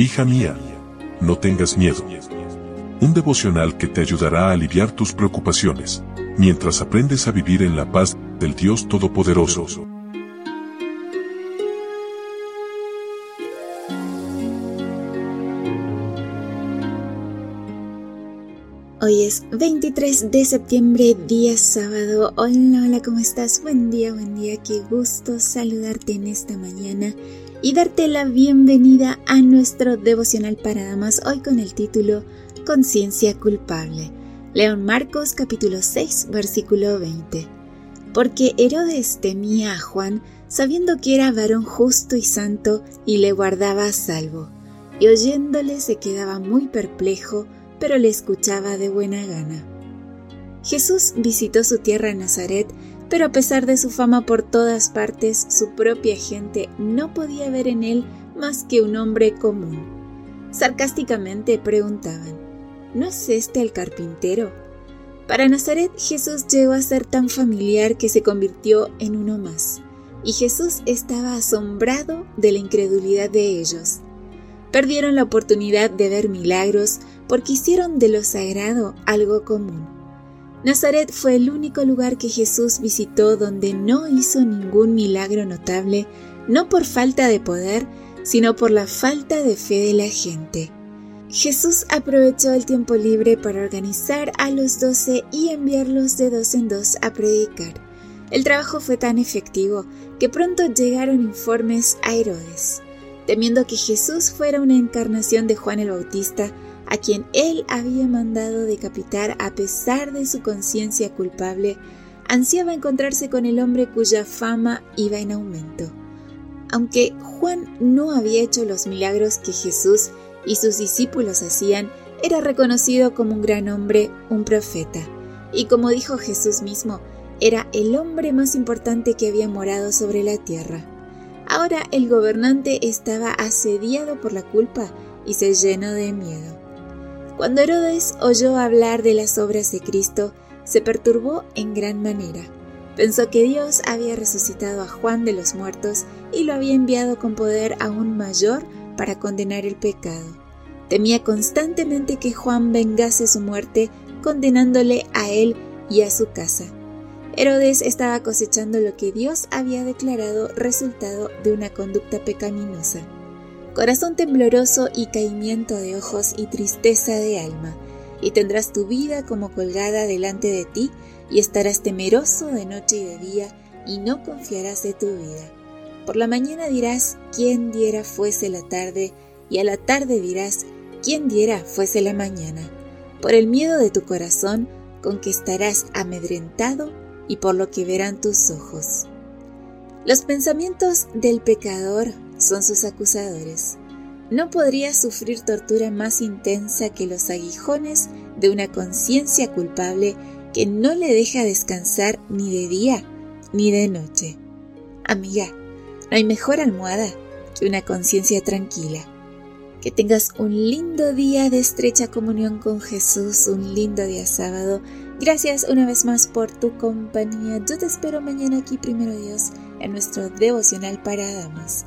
Hija mía, no tengas miedo. Un devocional que te ayudará a aliviar tus preocupaciones, mientras aprendes a vivir en la paz del Dios Todopoderoso. Hoy es 23 de septiembre, día sábado. Hola, hola, ¿cómo estás? Buen día, buen día. Qué gusto saludarte en esta mañana y darte la bienvenida a nuestro devocional para damas, hoy con el título Conciencia culpable. León Marcos capítulo 6 versículo 20. Porque Herodes temía a Juan, sabiendo que era varón justo y santo, y le guardaba a salvo, y oyéndole se quedaba muy perplejo, pero le escuchaba de buena gana. Jesús visitó su tierra en Nazaret pero a pesar de su fama por todas partes, su propia gente no podía ver en él más que un hombre común. Sarcásticamente preguntaban, ¿no es este el carpintero? Para Nazaret Jesús llegó a ser tan familiar que se convirtió en uno más, y Jesús estaba asombrado de la incredulidad de ellos. Perdieron la oportunidad de ver milagros porque hicieron de lo sagrado algo común. Nazaret fue el único lugar que Jesús visitó donde no hizo ningún milagro notable, no por falta de poder, sino por la falta de fe de la gente. Jesús aprovechó el tiempo libre para organizar a los doce y enviarlos de dos en dos a predicar. El trabajo fue tan efectivo que pronto llegaron informes a Herodes. Temiendo que Jesús fuera una encarnación de Juan el Bautista, a quien él había mandado decapitar a pesar de su conciencia culpable, ansiaba encontrarse con el hombre cuya fama iba en aumento. Aunque Juan no había hecho los milagros que Jesús y sus discípulos hacían, era reconocido como un gran hombre, un profeta. Y como dijo Jesús mismo, era el hombre más importante que había morado sobre la tierra. Ahora el gobernante estaba asediado por la culpa y se llenó de miedo. Cuando Herodes oyó hablar de las obras de Cristo, se perturbó en gran manera. Pensó que Dios había resucitado a Juan de los muertos y lo había enviado con poder aún mayor para condenar el pecado. Temía constantemente que Juan vengase su muerte, condenándole a él y a su casa. Herodes estaba cosechando lo que Dios había declarado resultado de una conducta pecaminosa corazón tembloroso y caimiento de ojos y tristeza de alma, y tendrás tu vida como colgada delante de ti, y estarás temeroso de noche y de día, y no confiarás de tu vida. Por la mañana dirás, ¿quién diera fuese la tarde? Y a la tarde dirás, ¿quién diera fuese la mañana? Por el miedo de tu corazón, con que estarás amedrentado, y por lo que verán tus ojos. Los pensamientos del pecador son sus acusadores. No podría sufrir tortura más intensa que los aguijones de una conciencia culpable que no le deja descansar ni de día ni de noche. Amiga, no hay mejor almohada que una conciencia tranquila. Que tengas un lindo día de estrecha comunión con Jesús, un lindo día sábado. Gracias una vez más por tu compañía. Yo te espero mañana aquí, primero Dios, en nuestro devocional para damas.